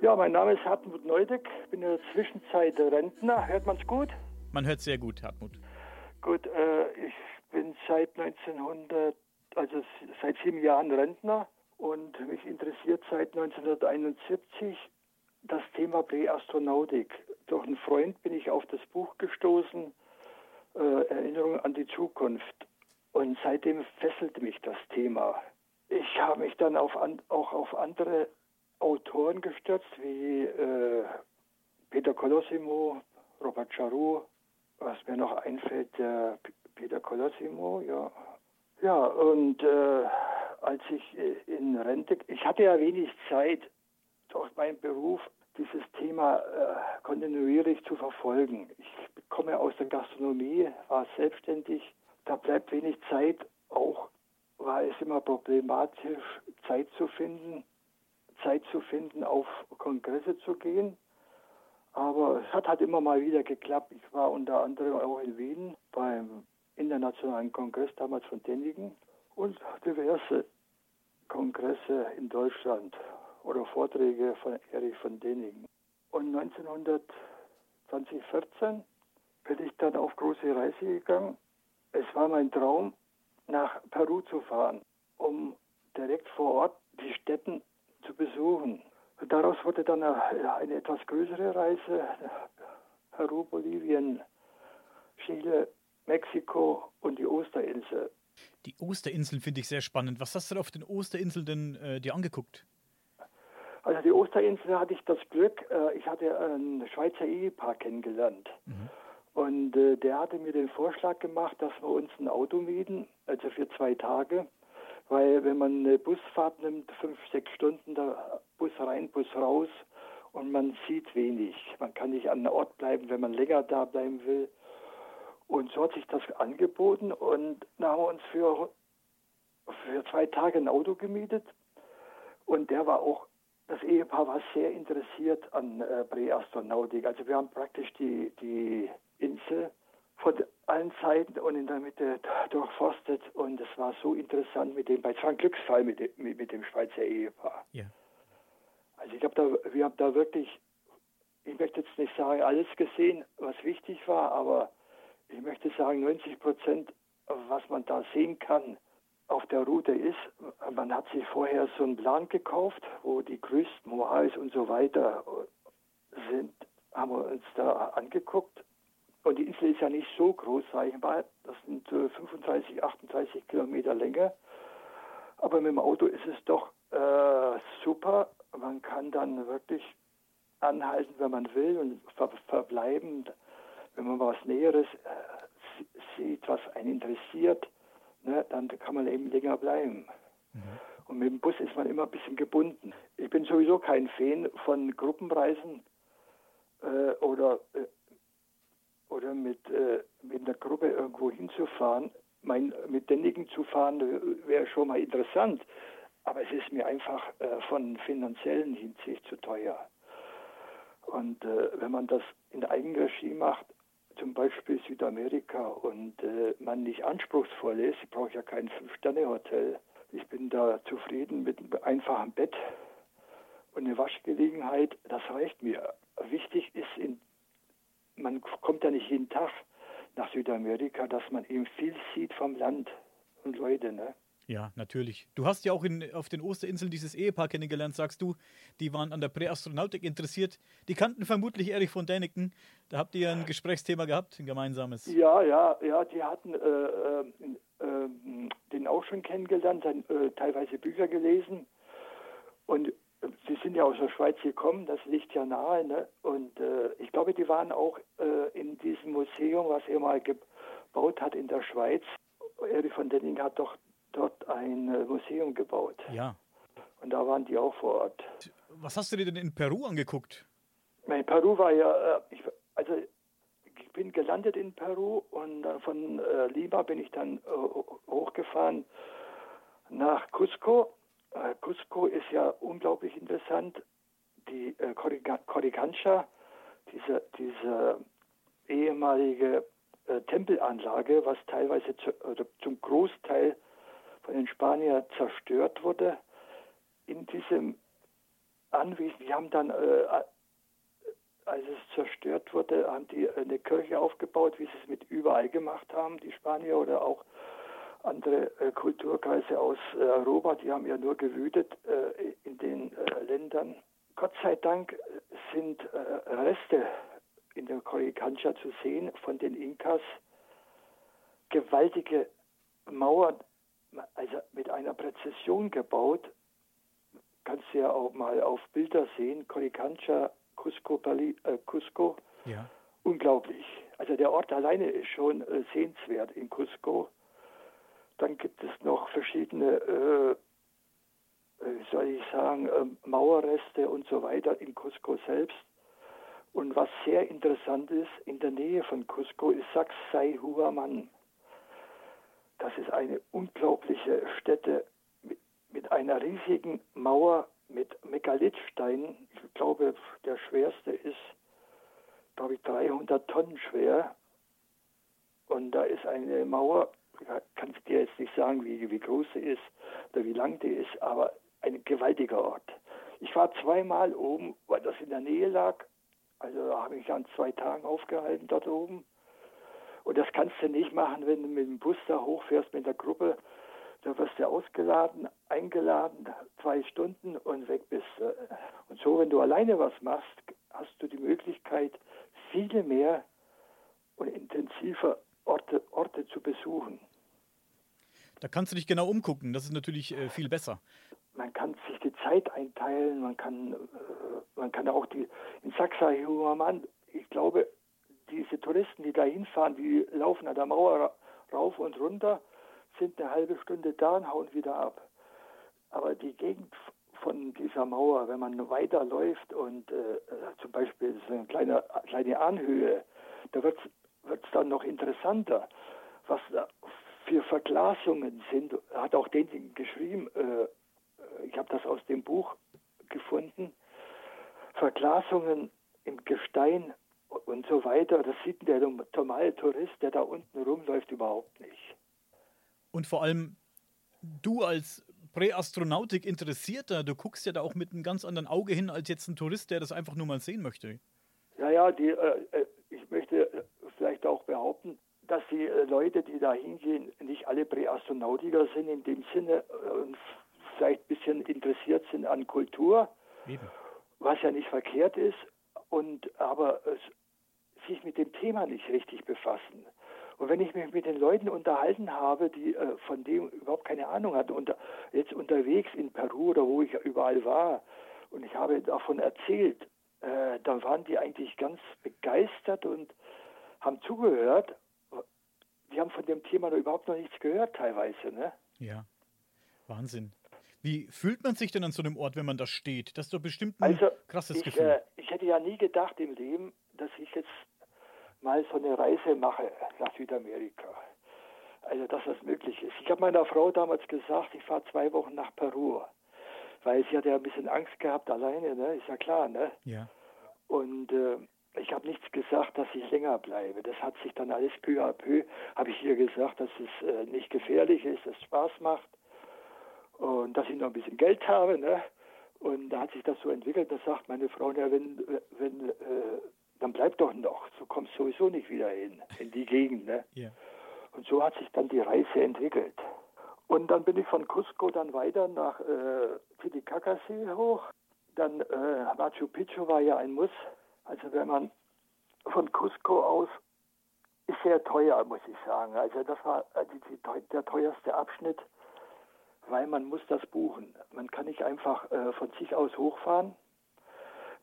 Ja, mein Name ist Hartmut Neudeck, bin in der Zwischenzeit Rentner. Hört man's gut? Man hört sehr gut, Hartmut. Gut, äh, ich bin seit 1900, also seit sieben Jahren Rentner und mich interessiert seit 1971 das Thema Präastronautik. Durch einen Freund bin ich auf das Buch gestoßen, äh, Erinnerung an die Zukunft. Und seitdem fesselte mich das Thema. Ich habe mich dann auf an, auch auf andere Autoren gestürzt, wie äh, Peter Colossimo, Robert Charou, was mir noch einfällt, der Peter Colossimo, ja. Ja, und äh, als ich äh, in Rente, ich hatte ja wenig Zeit, durch meinen Beruf dieses Thema äh, kontinuierlich zu verfolgen. Ich komme aus der Gastronomie, war selbstständig, da bleibt wenig Zeit, auch war es immer problematisch, Zeit zu finden, Zeit zu finden, auf Kongresse zu gehen. Aber es hat halt immer mal wieder geklappt. Ich war unter anderem auch in Wien beim Internationalen Kongress damals von Däniken und diverse Kongresse in Deutschland oder Vorträge von Erich von Däniken. Und 1914 bin ich dann auf große Reise gegangen. Es war mein Traum, nach Peru zu fahren, um direkt vor Ort die Städten zu besuchen. Daraus wurde dann eine, eine etwas größere Reise. Peru, Bolivien, Chile, Mexiko und die Osterinsel. Die Osterinseln finde ich sehr spannend. Was hast du auf den Osterinseln denn äh, dir angeguckt? Also die Osterinsel hatte ich das Glück, äh, ich hatte ein Schweizer Ehepaar kennengelernt. Mhm. Und äh, der hatte mir den Vorschlag gemacht, dass wir uns ein Auto mieten, also für zwei Tage. Weil wenn man eine Busfahrt nimmt, fünf, sechs Stunden, da Bus rein, Bus raus und man sieht wenig. Man kann nicht an einem Ort bleiben, wenn man länger da bleiben will. Und so hat sich das angeboten und dann haben wir uns für, für zwei Tage ein Auto gemietet. Und der war auch, das Ehepaar war sehr interessiert an äh, Präastronautik. Also wir haben praktisch die, die Insel von allen Seiten und in der Mitte durchforstet und es war so interessant mit dem, bei es war ein Glücksfall mit dem, mit, mit dem Schweizer Ehepaar. Ja. Also ich habe da, wir haben da wirklich, ich möchte jetzt nicht sagen, alles gesehen, was wichtig war, aber ich möchte sagen, 90 Prozent, was man da sehen kann auf der Route ist, man hat sich vorher so einen Plan gekauft, wo die größten Moais und so weiter sind, haben wir uns da angeguckt und die Insel ist ja nicht so groß, sage ich mal. Das sind äh, 35, 38 Kilometer Länge. Aber mit dem Auto ist es doch äh, super. Man kann dann wirklich anhalten, wenn man will und ver verbleiben, wenn man was Näheres äh, sieht, was einen interessiert, ne, dann kann man eben länger bleiben. Mhm. Und mit dem Bus ist man immer ein bisschen gebunden. Ich bin sowieso kein Fan von Gruppenreisen äh, oder äh, oder mit, äh, mit einer Gruppe irgendwo hinzufahren. Mein, mit Däniken zu fahren wäre schon mal interessant, aber es ist mir einfach äh, von finanziellen Hinsicht zu teuer. Und äh, wenn man das in Eigenregie macht, zum Beispiel Südamerika, und äh, man nicht anspruchsvoll ist, ich brauche ja kein Fünf-Sterne-Hotel. Ich bin da zufrieden mit einem einfachen Bett und eine Waschgelegenheit, das reicht mir. Wichtig ist in man kommt ja nicht jeden Tag nach Südamerika, dass man eben viel sieht vom Land und Leute, ne? Ja, natürlich. Du hast ja auch in, auf den Osterinseln dieses Ehepaar kennengelernt, sagst du. Die waren an der Präastronautik interessiert. Die kannten vermutlich Erich von Däniken. Da habt ihr ein Gesprächsthema gehabt, ein gemeinsames. Ja, ja, ja. Die hatten äh, äh, den auch schon kennengelernt, sein, äh, teilweise Bücher gelesen. Und Sie sind ja aus der Schweiz gekommen, das liegt ja nahe. Ne? Und äh, ich glaube, die waren auch äh, in diesem Museum, was er mal gebaut hat in der Schweiz. Erich von Denning hat doch dort ein äh, Museum gebaut. Ja. Und da waren die auch vor Ort. Was hast du dir denn in Peru angeguckt? Mein Peru war ja, äh, ich, also ich bin gelandet in Peru und von äh, Lima bin ich dann hochgefahren nach Cusco äh, Cusco ist ja unglaublich interessant. Die äh, Coricancha, diese, diese ehemalige äh, Tempelanlage, was teilweise zu, oder zum Großteil von den Spaniern zerstört wurde, in diesem Anwesen, die haben dann, äh, als es zerstört wurde, haben die eine Kirche aufgebaut, wie sie es mit überall gemacht haben, die Spanier oder auch andere äh, Kulturkreise aus äh, Europa, die haben ja nur gewütet äh, in den Ländern. Gott sei Dank sind Reste in der Coricancha zu sehen von den Inkas, gewaltige Mauern, also mit einer Präzision gebaut. Kannst du ja auch mal auf Bilder sehen, Coricancha, Cusco, Bali, äh, Cusco. Ja. Unglaublich. Also der Ort alleine ist schon sehenswert in Cusco. Dann gibt es noch verschiedene, äh, wie soll ich sagen, äh, Mauerreste und so weiter in Cusco selbst. Und was sehr interessant ist, in der Nähe von Cusco ist Sacsayhuaman. Das ist eine unglaubliche Stätte mit, mit einer riesigen Mauer mit Megalithsteinen. Ich glaube, der schwerste ist, glaube ich, 300 Tonnen schwer. Und da ist eine Mauer, kann ich dir jetzt nicht sagen, wie, wie groß sie ist oder wie lang die ist, aber ein gewaltiger Ort. Ich war zweimal oben, weil das in der Nähe lag. Also da habe ich an zwei Tagen aufgehalten dort oben. Und das kannst du nicht machen, wenn du mit dem Bus da hochfährst mit der Gruppe. Da wirst du ausgeladen, eingeladen, zwei Stunden und weg bist. Und so, wenn du alleine was machst, hast du die Möglichkeit, viele mehr und intensiver Orte, Orte zu besuchen. Da kannst du dich genau umgucken, das ist natürlich äh, viel besser. Man kann sich die Zeit einteilen, man kann, äh, man kann auch die, in Sachsa-Huaman, ich glaube, diese Touristen, die da hinfahren, die laufen an der Mauer rauf und runter, sind eine halbe Stunde da und hauen wieder ab. Aber die Gegend von dieser Mauer, wenn man weiterläuft und äh, äh zum Beispiel ist eine kleine, kleine Anhöhe, da wird es dann noch interessanter, was da für Verglasungen sind. Hat auch den geschrieben, äh, ich habe das aus dem Buch gefunden, Verglasungen im Gestein und so weiter, das sieht der normale Tourist, der da unten rumläuft, überhaupt nicht. Und vor allem, du als Präastronautik Interessierter, du guckst ja da auch mit einem ganz anderen Auge hin als jetzt ein Tourist, der das einfach nur mal sehen möchte. Ja, ja, die, äh, äh ich möchte äh, vielleicht auch behaupten, dass die äh, Leute, die da hingehen, nicht alle Präastronautiker sind in dem Sinne äh, und vielleicht ein bisschen interessiert sind an Kultur, Eben. was ja nicht verkehrt ist, und aber sich mit dem Thema nicht richtig befassen. Und wenn ich mich mit den Leuten unterhalten habe, die äh, von dem überhaupt keine Ahnung hatten, und jetzt unterwegs in Peru oder wo ich überall war, und ich habe davon erzählt, äh, dann waren die eigentlich ganz begeistert und haben zugehört. Die haben von dem Thema überhaupt noch nichts gehört teilweise. Ne? Ja, Wahnsinn. Wie fühlt man sich denn an so einem Ort, wenn man da steht? Das ist doch bestimmt ein also, krasses ich, Gefühl. Äh, ich hätte ja nie gedacht im Leben, dass ich jetzt mal so eine Reise mache nach Südamerika. Also, dass das möglich ist. Ich habe meiner Frau damals gesagt, ich fahre zwei Wochen nach Peru, weil sie hatte ja ein bisschen Angst gehabt alleine, ne? ist ja klar, ne? Ja. Und äh, ich habe nichts gesagt, dass ich länger bleibe. Das hat sich dann alles peu à peu, habe ich ihr gesagt, dass es äh, nicht gefährlich ist, dass es Spaß macht und dass ich noch ein bisschen Geld habe. Ne? Und da hat sich das so entwickelt, da sagt meine Frau, ja, wenn, wenn, äh, dann bleib doch noch, du kommst sowieso nicht wieder hin, in die Gegend. Ne? Yeah. Und so hat sich dann die Reise entwickelt. Und dann bin ich von Cusco dann weiter nach äh, Titicacasee hoch. Dann äh, Machu Picchu war ja ein Muss. Also wenn man von Cusco aus ist sehr teuer, muss ich sagen. Also das war äh, die, die, der teuerste Abschnitt weil man muss das buchen. Man kann nicht einfach äh, von sich aus hochfahren.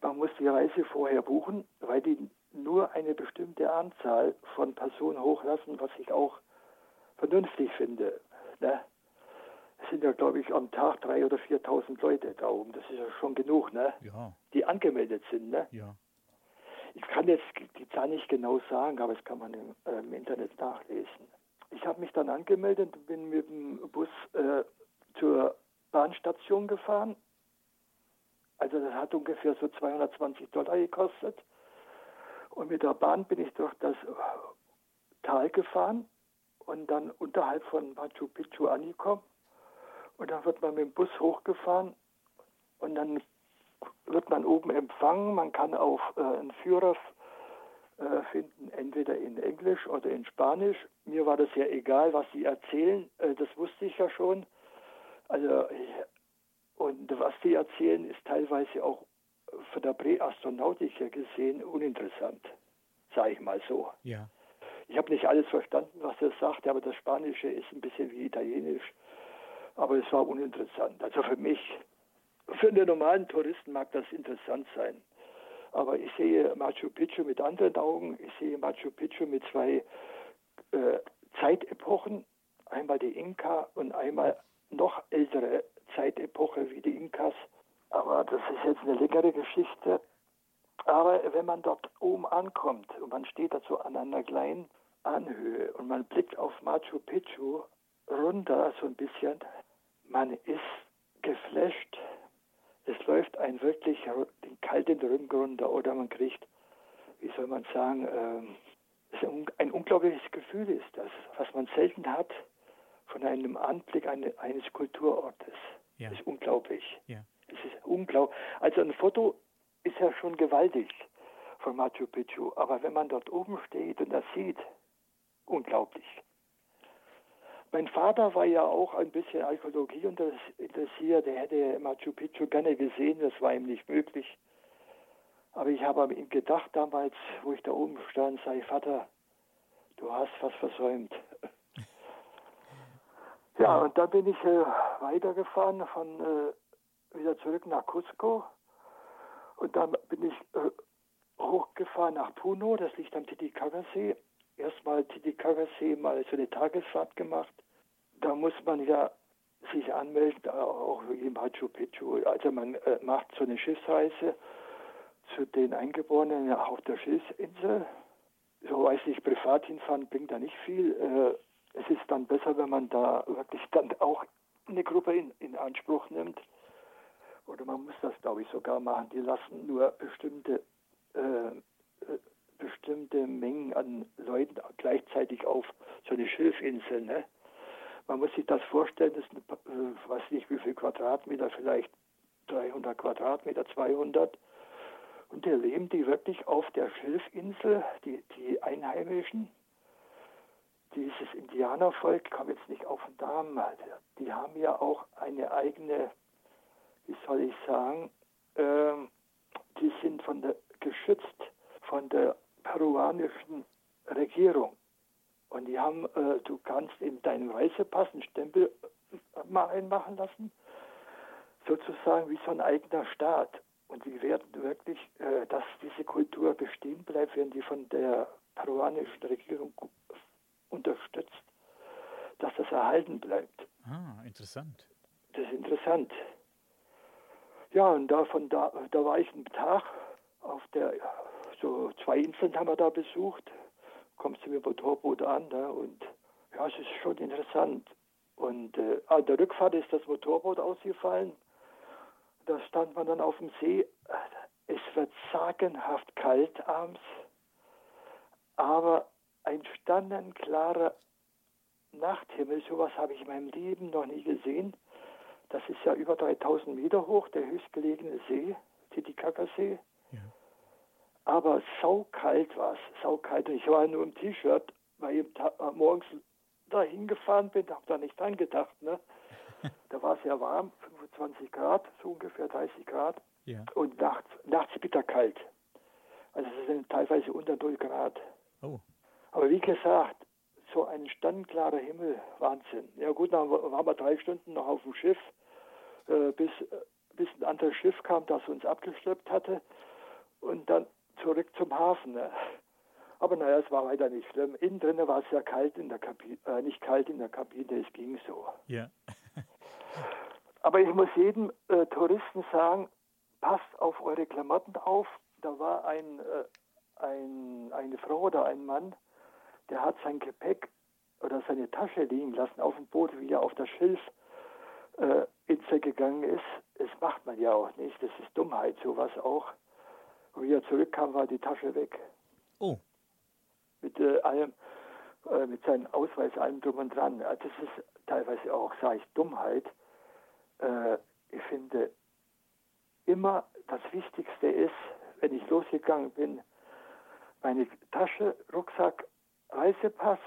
Man muss die Reise vorher buchen, weil die nur eine bestimmte Anzahl von Personen hochlassen, was ich auch vernünftig finde. Ne? Es sind ja, glaube ich, am Tag 3.000 oder 4.000 Leute da oben. Das ist ja schon genug, ne? Ja. die angemeldet sind. Ne? Ja. Ich kann jetzt die Zahl nicht genau sagen, aber das kann man im, äh, im Internet nachlesen. Ich habe mich dann angemeldet und bin mit dem Bus äh, zur Bahnstation gefahren. Also das hat ungefähr so 220 Dollar gekostet. Und mit der Bahn bin ich durch das Tal gefahren und dann unterhalb von Machu Picchu angekommen. Und dann wird man mit dem Bus hochgefahren und dann wird man oben empfangen. Man kann auf äh, einen Führer äh, finden, entweder in Englisch oder in Spanisch. Mir war das ja egal, was sie erzählen. Äh, das wusste ich ja schon. Also und was sie erzählen, ist teilweise auch von der Präastronautik her gesehen uninteressant, sage ich mal so. Ja. Ich habe nicht alles verstanden, was er sagt, aber das Spanische ist ein bisschen wie Italienisch. Aber es war uninteressant. Also für mich, für einen normalen Touristen mag das interessant sein. Aber ich sehe Machu Picchu mit anderen Augen. Ich sehe Machu Picchu mit zwei äh, Zeitepochen. Einmal die Inka und einmal noch ältere Zeitepoche wie die Inkas. Aber das ist jetzt eine längere Geschichte. Aber wenn man dort oben ankommt und man steht dazu an einer kleinen Anhöhe und man blickt auf Machu Picchu runter so ein bisschen, man ist geflasht. Es läuft ein wirklich den kalten Rücken runter oder man kriegt, wie soll man sagen, äh, ein unglaubliches Gefühl ist das, was man selten hat von einem Anblick eine, eines Kulturortes. Ja. Das ist unglaublich. Ja. Es ist unglaublich. Also ein Foto ist ja schon gewaltig von Machu Picchu, aber wenn man dort oben steht und das sieht, unglaublich. Mein Vater war ja auch ein bisschen Archäologie interessiert. Er hätte Machu Picchu gerne gesehen, das war ihm nicht möglich. Aber ich habe an ihn gedacht damals, wo ich da oben stand, sei Vater, du hast was versäumt. ja, und dann bin ich äh, weitergefahren von äh, wieder zurück nach Cusco. Und dann bin ich äh, hochgefahren nach Puno, das liegt am Titicaca-See. Erstmal Titicaca-See mal so eine Tagesfahrt gemacht. Da muss man ja sich anmelden, auch wie Machu Picchu. Also man äh, macht so eine Schiffsreise zu den Eingeborenen auf der Schiffsinsel. So weiß ich, privat hinfahren bringt da nicht viel. Äh, es ist dann besser, wenn man da wirklich dann auch eine Gruppe in, in Anspruch nimmt oder man muss das, glaube ich, sogar machen. Die lassen nur bestimmte, äh, äh, bestimmte Mengen an Leuten gleichzeitig auf so eine Schilfinsel. Ne? Man muss sich das vorstellen, das ist, eine, äh, weiß nicht wie viel Quadratmeter, vielleicht 300 Quadratmeter, 200. Und da leben die wirklich auf der Schilfinsel, die, die Einheimischen. Dieses Indianervolk, kam jetzt nicht auf den Namen, die haben ja auch eine eigene wie soll ich sagen, äh, die sind von der, geschützt von der peruanischen Regierung. Und die haben, äh, du kannst in deinem Reisepass einen Stempel äh, mal einmachen lassen, sozusagen wie so ein eigener Staat. Und die werden wirklich, äh, dass diese Kultur bestehen bleibt, werden die von der peruanischen Regierung unterstützt, dass das erhalten bleibt. Ah, interessant. Das ist interessant. Ja, und da, von da, da war ich einen Tag auf der, so zwei Inseln haben wir da besucht. Kommst du mit dem Motorboot an ne? und ja, es ist schon interessant. Und äh, an der Rückfahrt ist das Motorboot ausgefallen. Da stand man dann auf dem See. Es wird sagenhaft kalt abends, aber ein sternenklarer Nachthimmel, sowas habe ich in meinem Leben noch nie gesehen. Das ist ja über 3000 Meter hoch, der höchstgelegene See, Titicaca-See. Aber saukalt war es, saukalt. Ich war nur im T-Shirt, weil ich äh, morgens da hingefahren bin, habe da nicht dran gedacht. Ne? da war es ja warm, 25 Grad, so ungefähr 30 Grad. Ja. Und nachts, nachts bitterkalt. Also es sind teilweise unter 0 Grad. Oh. Aber wie gesagt, so ein sternklarer Himmel, Wahnsinn. Ja gut, dann waren wir drei Stunden noch auf dem Schiff, äh, bis, äh, bis ein anderes Schiff kam, das uns abgeschleppt hatte und dann zurück zum Hafen. Ne? Aber naja, es war weiter nicht schlimm. Innen drin war es ja kalt in der Kabine, äh, nicht kalt in der Kabine, es ging so. Ja. Aber ich muss jedem äh, Touristen sagen, passt auf eure Klamotten auf. Da war ein, äh, ein, eine Frau oder ein Mann, der hat sein Gepäck oder seine Tasche liegen lassen auf dem Boot, wie er auf das Schilf äh, Insel gegangen ist. Das macht man ja auch nicht. Das ist Dummheit, sowas auch. Und wie er zurückkam, war die Tasche weg. Oh. Mit äh, allem, äh, mit seinem Ausweis, allem drum und dran. Das ist teilweise auch, sage ich, Dummheit. Äh, ich finde, immer das Wichtigste ist, wenn ich losgegangen bin, meine Tasche, Rucksack, Reisepass,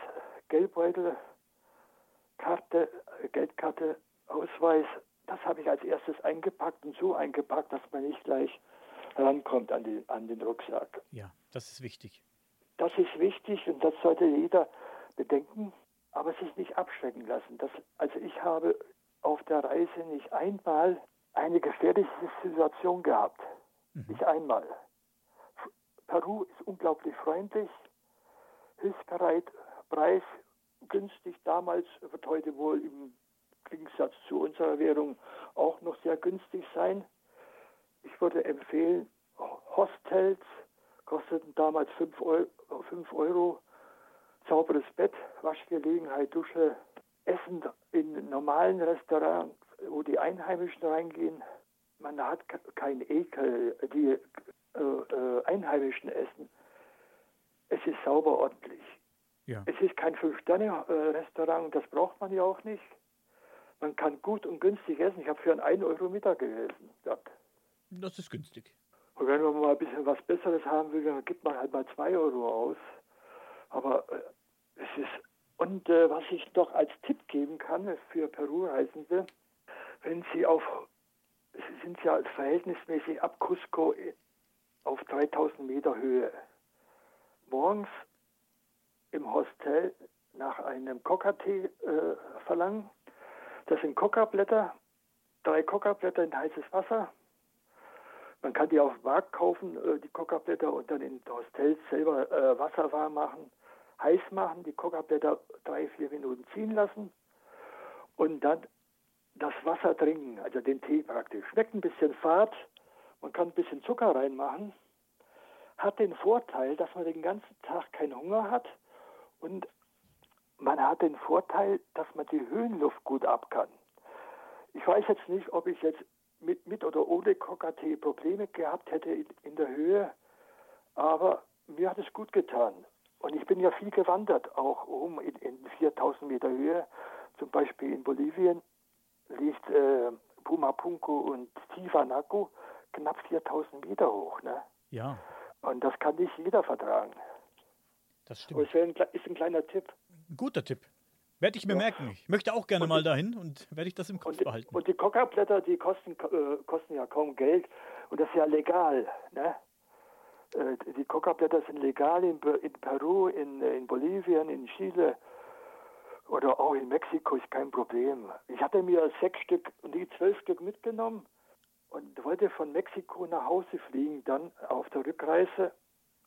Geldbeutel, Karte, Geldkarte, Ausweis, das habe ich als erstes eingepackt und so eingepackt, dass man nicht gleich rankommt an den, an den Rucksack. Ja, das ist wichtig. Das ist wichtig und das sollte jeder bedenken, aber sich nicht abschrecken lassen. Das, also ich habe auf der Reise nicht einmal eine gefährliche Situation gehabt. Mhm. Nicht einmal. Peru ist unglaublich freundlich, hilfsbereit, Preis günstig. Damals wird heute wohl im Gegensatz zu unserer Währung auch noch sehr günstig sein. Ich würde empfehlen, Hostels kosteten damals 5 Euro, 5 Euro, sauberes Bett, Waschgelegenheit, Dusche, Essen in normalen Restaurants, wo die Einheimischen reingehen. Man hat keinen Ekel, die äh, äh, Einheimischen essen. Es ist sauber ordentlich. Ja. Es ist kein Fünf-Sterne-Restaurant, das braucht man ja auch nicht. Man kann gut und günstig essen. Ich habe für einen 1 Euro Mittag gegessen. Das ist günstig. Und wenn man mal ein bisschen was Besseres haben will, dann gibt man halt mal 2 Euro aus. Aber äh, es ist. Und äh, was ich doch als Tipp geben kann für Peru-Reisende, wenn Sie auf, Sie sind ja verhältnismäßig ab Cusco auf 3000 Meter Höhe, morgens im Hostel nach einem Coca-Tee äh, verlangen. Das sind Coca-Blätter, drei Coca-Blätter in heißes Wasser. Man kann die auf dem Markt kaufen, äh, die Coca-Blätter, und dann in Hostels selber äh, Wasser warm machen, heiß machen, die Coca-Blätter drei, vier Minuten ziehen lassen und dann das Wasser trinken, also den Tee praktisch. Schmeckt ein bisschen fad, man kann ein bisschen Zucker reinmachen, hat den Vorteil, dass man den ganzen Tag keinen Hunger hat und man hat den Vorteil, dass man die Höhenluft gut ab kann. Ich weiß jetzt nicht, ob ich jetzt mit, mit oder ohne Coca-Tee Probleme gehabt hätte in, in der Höhe, aber mir hat es gut getan. Und ich bin ja viel gewandert, auch oben in, in 4000 Meter Höhe. Zum Beispiel in Bolivien liegt äh, Pumapunku und Tiwanaku knapp 4000 Meter hoch. Ne? Ja. Und das kann nicht jeder vertragen. Das stimmt. Das ist ein kleiner Tipp. Ein guter Tipp. Werde ich mir ja. merken. Ich möchte auch gerne und mal dahin und werde ich das im Kopf und, behalten. Und die Coca-Blätter, die kosten, äh, kosten ja kaum Geld und das ist ja legal. Ne? Äh, die Coca-Blätter sind legal in, in Peru, in, in Bolivien, in Chile oder auch in Mexiko ist kein Problem. Ich hatte mir sechs Stück und die zwölf Stück mitgenommen und wollte von Mexiko nach Hause fliegen, dann auf der Rückreise.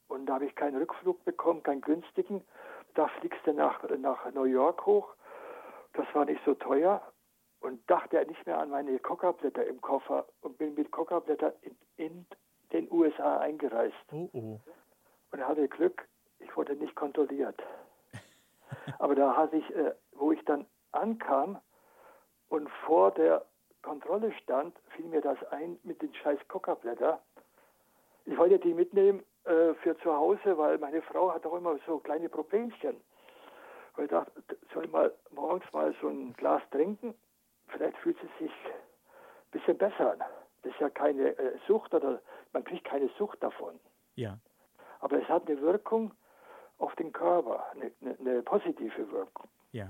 Und da habe ich keinen Rückflug bekommen, keinen günstigen. Da fliegst du nach, nach New York hoch. Das war nicht so teuer. Und dachte nicht mehr an meine Coca-Blätter im Koffer und bin mit Coca-Blätter in, in, den USA eingereist. Oh, oh. Und hatte Glück, ich wurde nicht kontrolliert. Aber da hatte ich, äh, wo ich dann ankam und vor der Kontrolle stand, fiel mir das ein mit den scheiß Coca-Blätter. Ich wollte die mitnehmen äh, für zu Hause, weil meine Frau hat auch immer so kleine Problemchen. Und ich dachte, soll ich mal morgens mal so ein Glas trinken? Vielleicht fühlt sie sich ein bisschen besser an. Das ist ja keine äh, Sucht oder man kriegt keine Sucht davon. Ja. Aber es hat eine Wirkung auf den Körper, eine, eine, eine positive Wirkung. Ja.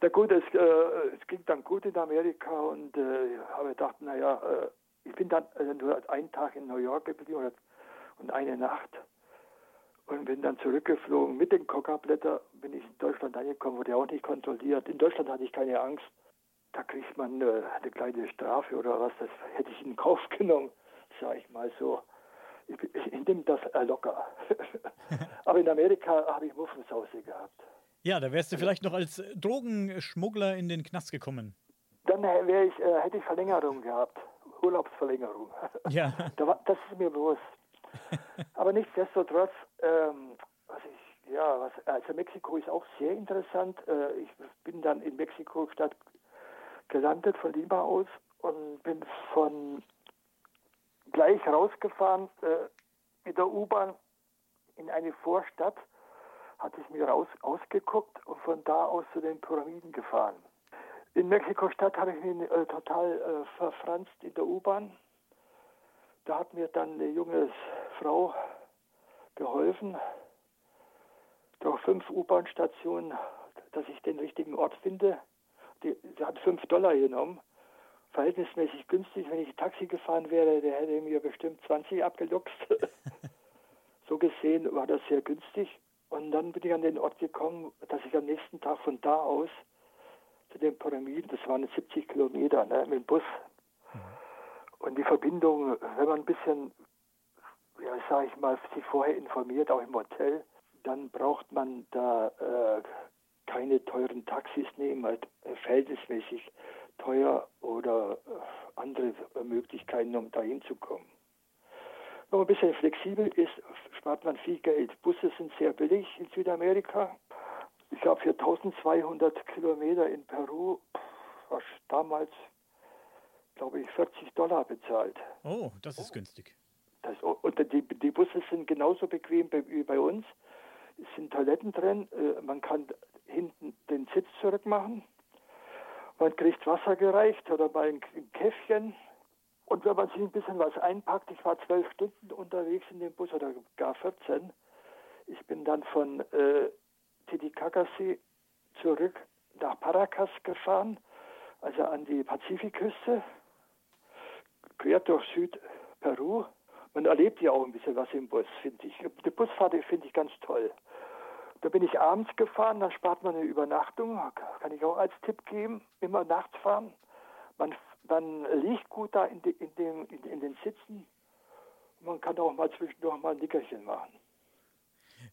Na gut, es, äh, es ging dann gut in Amerika und äh, habe gedacht, naja, äh, ich bin dann äh, nur einen Tag in New York geblieben und eine Nacht und bin dann zurückgeflogen mit den Coca-Blätter, bin ich in Deutschland angekommen, wurde auch nicht kontrolliert. In Deutschland hatte ich keine Angst. Da kriegt man äh, eine kleine Strafe oder was, das hätte ich in Kauf genommen, sage ich mal so. Ich, ich, ich nehme das äh, locker. Aber in Amerika habe ich Muffensauce gehabt. Ja, da wärst du vielleicht noch als Drogenschmuggler in den Knast gekommen. Dann ich, äh, hätte ich Verlängerung gehabt. Urlaubsverlängerung. Ja. das ist mir bewusst. Aber nichtsdestotrotz, ähm, was ich, ja, was, also Mexiko ist auch sehr interessant. Äh, ich bin dann in Mexiko-Stadt gelandet von Lima aus und bin von gleich rausgefahren äh, mit der U-Bahn in eine Vorstadt hatte ich mir raus, ausgeguckt und von da aus zu den Pyramiden gefahren. In Mexiko-Stadt habe ich mich äh, total äh, verfranst in der U-Bahn. Da hat mir dann eine junge Frau geholfen, durch fünf U-Bahn-Stationen, dass ich den richtigen Ort finde. Die, sie hat fünf Dollar genommen, verhältnismäßig günstig. Wenn ich Taxi gefahren wäre, der hätte mir bestimmt 20 abgeluchst. so gesehen war das sehr günstig. Und dann bin ich an den Ort gekommen, dass ich am nächsten Tag von da aus zu den Pyramiden, das waren 70 Kilometer ne, mit dem Bus. Und die Verbindung, wenn man ein bisschen, ja, sage ich mal, sich vorher informiert, auch im Hotel, dann braucht man da äh, keine teuren Taxis nehmen, halt verhältnismäßig teuer oder äh, andere Möglichkeiten, um dahin zu kommen. Wenn man ein bisschen flexibel ist, spart man viel Geld. Busse sind sehr billig in Südamerika. Ich habe für 1200 Kilometer in Peru was damals, glaube ich, 40 Dollar bezahlt. Oh, das ist günstig. Das, und die, die Busse sind genauso bequem wie bei uns. Es sind Toiletten drin. Äh, man kann hinten den Sitz zurückmachen. Man kriegt Wasser gereicht oder mal ein Käffchen. Und wenn man sich ein bisschen was einpackt, ich war zwölf Stunden unterwegs in dem Bus oder gar 14. Ich bin dann von äh, Titicaca-See zurück nach Paracas gefahren, also an die Pazifikküste, quer durch Südperu. Man erlebt ja auch ein bisschen was im Bus, finde ich. Die Busfahrt finde ich ganz toll. Da bin ich abends gefahren, dann spart man eine Übernachtung, kann ich auch als Tipp geben, immer nachts fahren. Man, man liegt gut da in, de, in, dem, in, in den Sitzen. Man kann auch mal zwischendurch mal ein Nickerchen machen.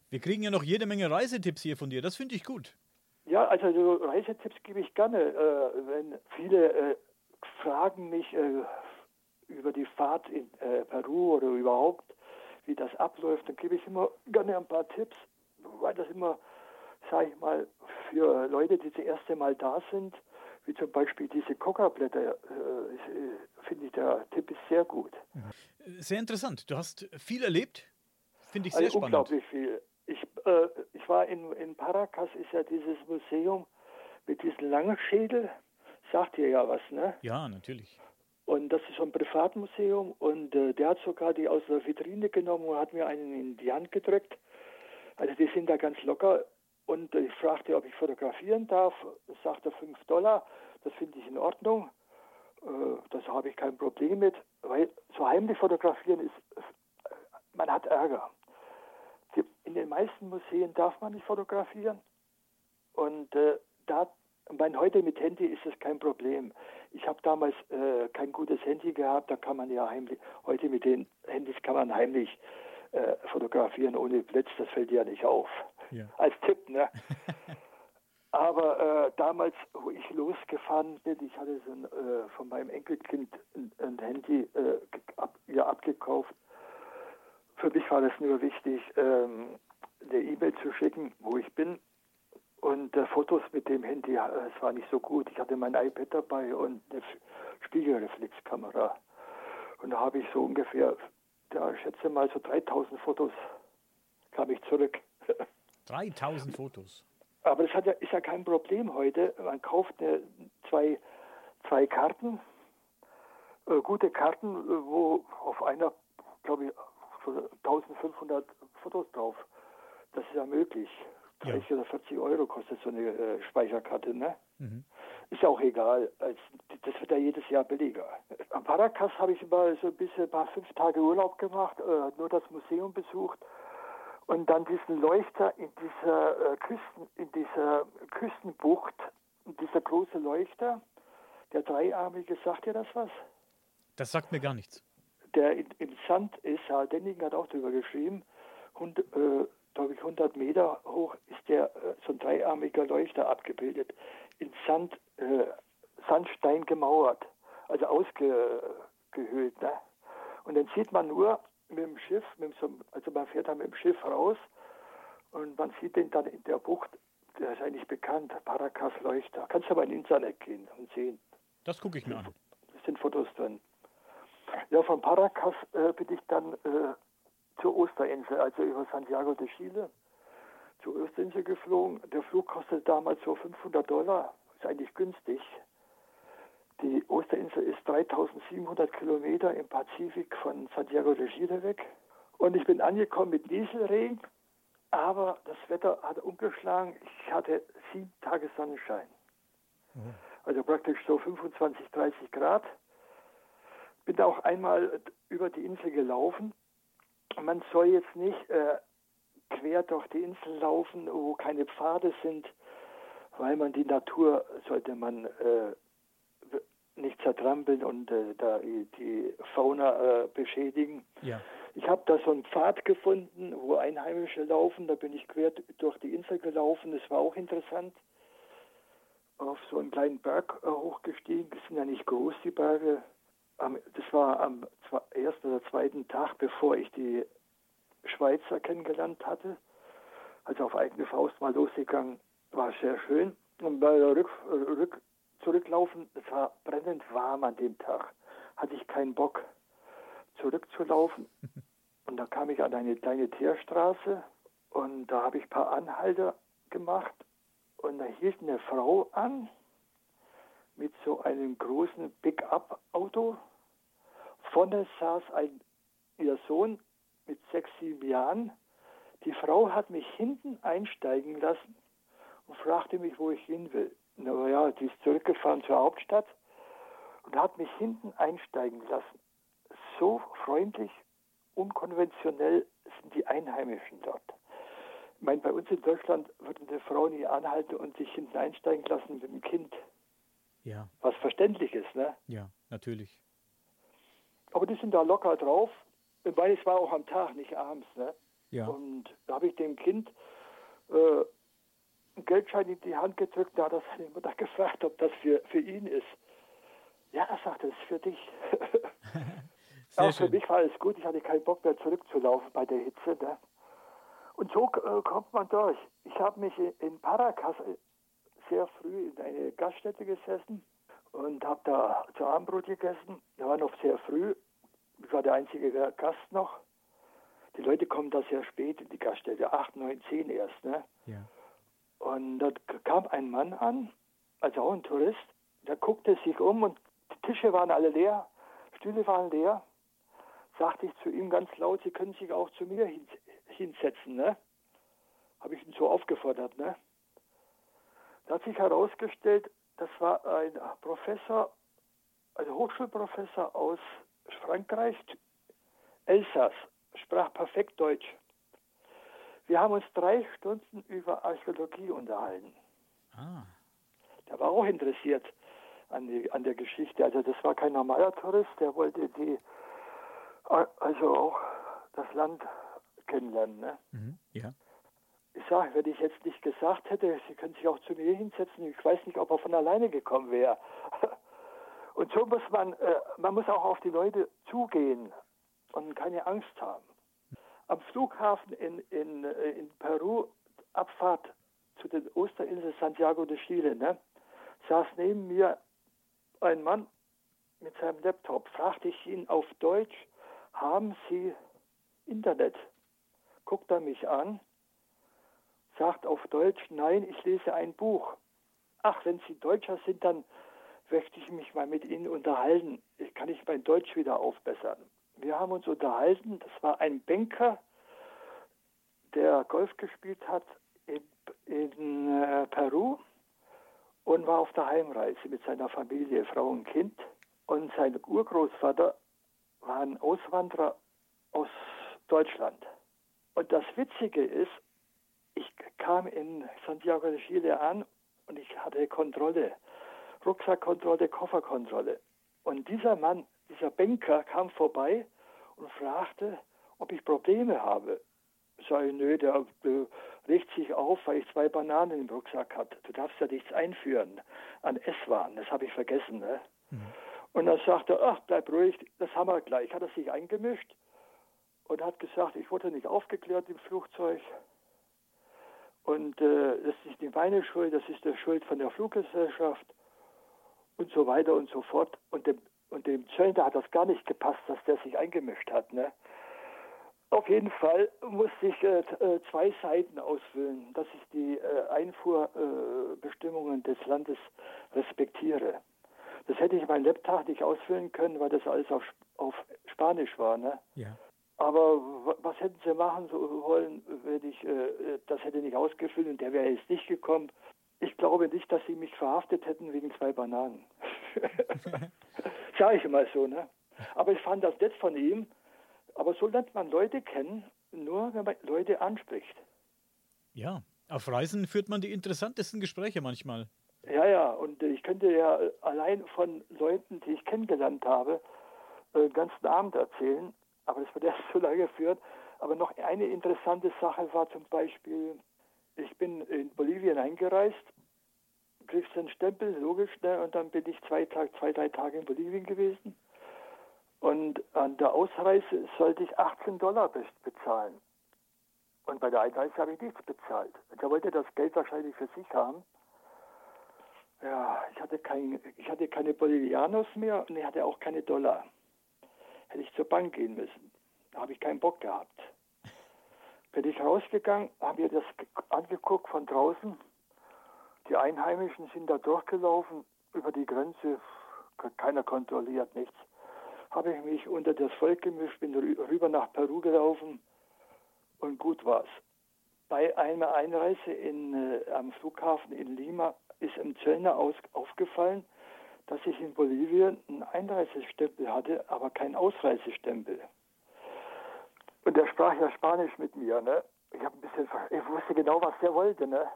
Wir kriegen ja noch jede Menge Reisetipps hier von dir, das finde ich gut. Ja, also so Reisetipps gebe ich gerne. Äh, wenn viele äh, fragen mich äh, über die Fahrt in äh, Peru oder überhaupt, wie das abläuft, dann gebe ich immer gerne ein paar Tipps weil das immer, sage ich mal, für Leute, die das erste Mal da sind, wie zum Beispiel diese Coca-Blätter, äh, finde ich, der Tipp ist sehr gut. Sehr interessant. Du hast viel erlebt, finde ich sehr also spannend. Unglaublich viel. Ich, äh, ich war in, in Paracas, ist ja dieses Museum mit diesem Langschädel, sagt ihr ja was, ne? Ja, natürlich. Das ist so ein Privatmuseum und äh, der hat sogar die aus der Vitrine genommen und hat mir einen in die Hand gedrückt. Also die sind da ganz locker und ich fragte, ob ich fotografieren darf. Sagte 5 Dollar. Das finde ich in Ordnung. Äh, das habe ich kein Problem mit, weil so heimlich fotografieren ist, man hat Ärger. In den meisten Museen darf man nicht fotografieren. Und äh, da, mein, heute mit Handy ist das kein Problem. Ich habe damals äh, kein gutes Handy gehabt, da kann man ja heimlich, heute mit den Handys kann man heimlich äh, fotografieren ohne Blitz, das fällt ja nicht auf. Ja. Als Tipp, ne? Aber äh, damals, wo ich losgefahren bin, ich hatte so ein, äh, von meinem Enkelkind ein, ein Handy äh, ab, ja, abgekauft. Für mich war das nur wichtig, ähm, eine E-Mail zu schicken, wo ich bin. Und äh, Fotos mit dem Handy, es war nicht so gut. Ich hatte mein iPad dabei und eine Spiegelreflexkamera. Und da habe ich so ungefähr ja, ich schätze mal so 3000 Fotos kam ich zurück. 3000 Fotos? Aber das ja, ist ja kein Problem heute. Man kauft eine, zwei, zwei Karten, äh, gute Karten, äh, wo auf einer, glaube ich, so 1500 Fotos drauf. Das ist ja möglich. 30 ja. oder 40 Euro kostet so eine äh, Speicherkarte, ne? Mhm. Ist ja auch egal. Das wird ja jedes Jahr billiger. Am Paracas habe ich mal so ein bisschen mal fünf Tage Urlaub gemacht, äh, nur das Museum besucht und dann diesen Leuchter in dieser äh, Küsten, in dieser Küstenbucht, dieser große Leuchter, der dreiarmige, sagt dir das was? Das sagt mir gar nichts. Der in, im Sand ist, Herr Denning hat auch darüber geschrieben, und, äh, glaube ich, 100 Meter hoch ist der äh, so ein dreiarmiger Leuchter abgebildet. In Sand, äh, Sandstein gemauert, also ausgehöhlt. Ne? Und dann sieht man nur mit dem Schiff, mit so, also man fährt dann mit dem Schiff raus und man sieht den dann in der Bucht, der ist eigentlich bekannt, Paracas Leuchter. Kannst du aber in Internet gehen und sehen. Das gucke ich mir an. Da sind Fotos drin. Ja, von Paracas äh, bin ich dann äh, zur Osterinsel, also über Santiago de Chile, zur Osterinsel geflogen. Der Flug kostete damals so 500 Dollar, ist eigentlich günstig. Die Osterinsel ist 3700 Kilometer im Pazifik von Santiago de Chile weg. Und ich bin angekommen mit Nieselregen, aber das Wetter hat umgeschlagen. Ich hatte sieben Tage Sonnenschein. Mhm. Also praktisch so 25, 30 Grad. Bin auch einmal über die Insel gelaufen. Man soll jetzt nicht äh, quer durch die Insel laufen, wo keine Pfade sind, weil man die Natur sollte man äh, nicht zertrampeln und äh, da die Fauna äh, beschädigen. Ja. Ich habe da so einen Pfad gefunden, wo Einheimische laufen. Da bin ich quer durch die Insel gelaufen. Das war auch interessant. Auf so einen kleinen Berg äh, hochgestiegen. Das sind ja nicht groß, die Berge. Das war am ersten oder zweiten Tag, bevor ich die Schweizer kennengelernt hatte. Also auf eigene Faust mal losgegangen. War sehr schön. Und bei der Rück, Rück, Zurücklaufen, es war brennend warm an dem Tag. Hatte ich keinen Bock zurückzulaufen. Und da kam ich an eine kleine Teerstraße und da habe ich ein paar Anhalter gemacht und da hielt eine Frau an mit so einem großen Pick-up-Auto. Vorne saß ein, ihr Sohn mit sechs, sieben Jahren. Die Frau hat mich hinten einsteigen lassen und fragte mich, wo ich hin will. Naja, die ist zurückgefahren zur Hauptstadt und hat mich hinten einsteigen lassen so freundlich, unkonventionell sind die Einheimischen dort. Ich meine, bei uns in Deutschland würde eine Frau nie anhalten und sich hinten einsteigen lassen mit dem Kind. Ja. Was verständlich ist, ne? Ja, natürlich. Aber die sind da locker drauf, weil es war auch am Tag, nicht abends, ne? Ja. Und da habe ich dem Kind äh, einen Geldschein in die Hand gedrückt, da hat er seine Mutter gefragt, ob das für, für ihn ist. Ja, er sagte, das ist für dich. Auch für mich war alles gut. Ich hatte keinen Bock mehr zurückzulaufen bei der Hitze. Ne? Und so äh, kommt man durch. Ich habe mich in Paracas äh, sehr früh in eine Gaststätte gesessen und habe da zu Abendbrot gegessen. Wir waren noch sehr früh. Ich war der einzige Gast noch. Die Leute kommen da sehr spät in die Gaststätte, 8, 9, 10 erst. Ne? Ja. Und da kam ein Mann an, also auch ein Tourist, der guckte sich um und die Tische waren alle leer, Stühle waren leer sagte ich zu ihm ganz laut, Sie können sich auch zu mir hin, hinsetzen, ne? Habe ich ihn so aufgefordert, ne? Da hat sich herausgestellt, das war ein Professor, ein Hochschulprofessor aus Frankreich, Elsass, sprach perfekt Deutsch. Wir haben uns drei Stunden über Archäologie unterhalten. Ah. Der war auch interessiert an, die, an der Geschichte. Also das war kein normaler Tourist, der wollte die also auch das Land kennenlernen. Ne? Mhm, ja. Ich sage, wenn ich jetzt nicht gesagt hätte, Sie können sich auch zu mir hinsetzen, ich weiß nicht, ob er von alleine gekommen wäre. Und so muss man, äh, man muss auch auf die Leute zugehen und keine Angst haben. Am Flughafen in, in, äh, in Peru, Abfahrt zu den Osterinseln Santiago de Chile, ne, saß neben mir ein Mann mit seinem Laptop, fragte ich ihn auf Deutsch, haben Sie Internet? Guckt er mich an, sagt auf Deutsch, nein, ich lese ein Buch. Ach, wenn Sie Deutscher sind, dann möchte ich mich mal mit Ihnen unterhalten. Ich kann ich mein Deutsch wieder aufbessern. Wir haben uns unterhalten, das war ein Banker, der Golf gespielt hat in, in äh, Peru und war auf der Heimreise mit seiner Familie, Frau und Kind. Und sein Urgroßvater waren Auswanderer aus Deutschland. Und das Witzige ist, ich kam in Santiago de Chile an und ich hatte Kontrolle, Rucksackkontrolle, Kofferkontrolle. Und dieser Mann, dieser Banker kam vorbei und fragte, ob ich Probleme habe. Sag ich, nö, der, der regt sich auf, weil ich zwei Bananen im Rucksack hatte. Du darfst ja nichts einführen an Esswaren, das habe ich vergessen. Ne? Mhm. Und dann sagte er, ach, bleib ruhig, das haben wir gleich. Hat er sich eingemischt und hat gesagt, ich wurde nicht aufgeklärt im Flugzeug. Und äh, das ist nicht meine Schuld, das ist die Schuld von der Fluggesellschaft und so weiter und so fort. Und dem, und dem Zöllner hat das gar nicht gepasst, dass der sich eingemischt hat. Ne? Auf jeden Fall musste ich äh, äh zwei Seiten ausfüllen, dass ich die äh, Einfuhrbestimmungen des Landes respektiere. Das hätte ich meinen Laptop nicht ausfüllen können, weil das alles auf, auf Spanisch war. Ne? Ja. Aber was hätten sie machen wollen, wenn ich äh, das hätte nicht ausgefüllt und der wäre jetzt nicht gekommen? Ich glaube nicht, dass sie mich verhaftet hätten wegen zwei Bananen. Sag ich mal so, ne? Aber ich fand das nett von ihm. Aber so lernt man Leute kennen, nur wenn man Leute anspricht. Ja, auf Reisen führt man die interessantesten Gespräche manchmal. Ja, ja, und ich könnte ja allein von Leuten, die ich kennengelernt habe, den äh, ganzen Abend erzählen, aber das wird erst so lange führen. Aber noch eine interessante Sache war zum Beispiel, ich bin in Bolivien eingereist, kriegst einen Stempel, logisch, ne? und dann bin ich zwei, Tag, zwei, drei Tage in Bolivien gewesen. Und an der Ausreise sollte ich 18 Dollar bezahlen. Und bei der Einreise habe ich nichts bezahlt. Und er wollte das Geld wahrscheinlich für sich haben. Ja, ich hatte, kein, ich hatte keine Bolivianos mehr und ich hatte auch keine Dollar. Hätte ich zur Bank gehen müssen. Da habe ich keinen Bock gehabt. Bin ich rausgegangen, habe mir das angeguckt von draußen. Die Einheimischen sind da durchgelaufen über die Grenze. Keiner kontrolliert nichts. Habe ich mich unter das Volk gemischt, bin rüber nach Peru gelaufen und gut war's. Bei einer Einreise in, äh, am Flughafen in Lima ist einem Zöllner aus, aufgefallen, dass ich in Bolivien einen Einreisestempel hatte, aber keinen Ausreisestempel. Und er sprach ja Spanisch mit mir, ne? Ich habe ein bisschen, ich wusste genau, was er wollte, ne?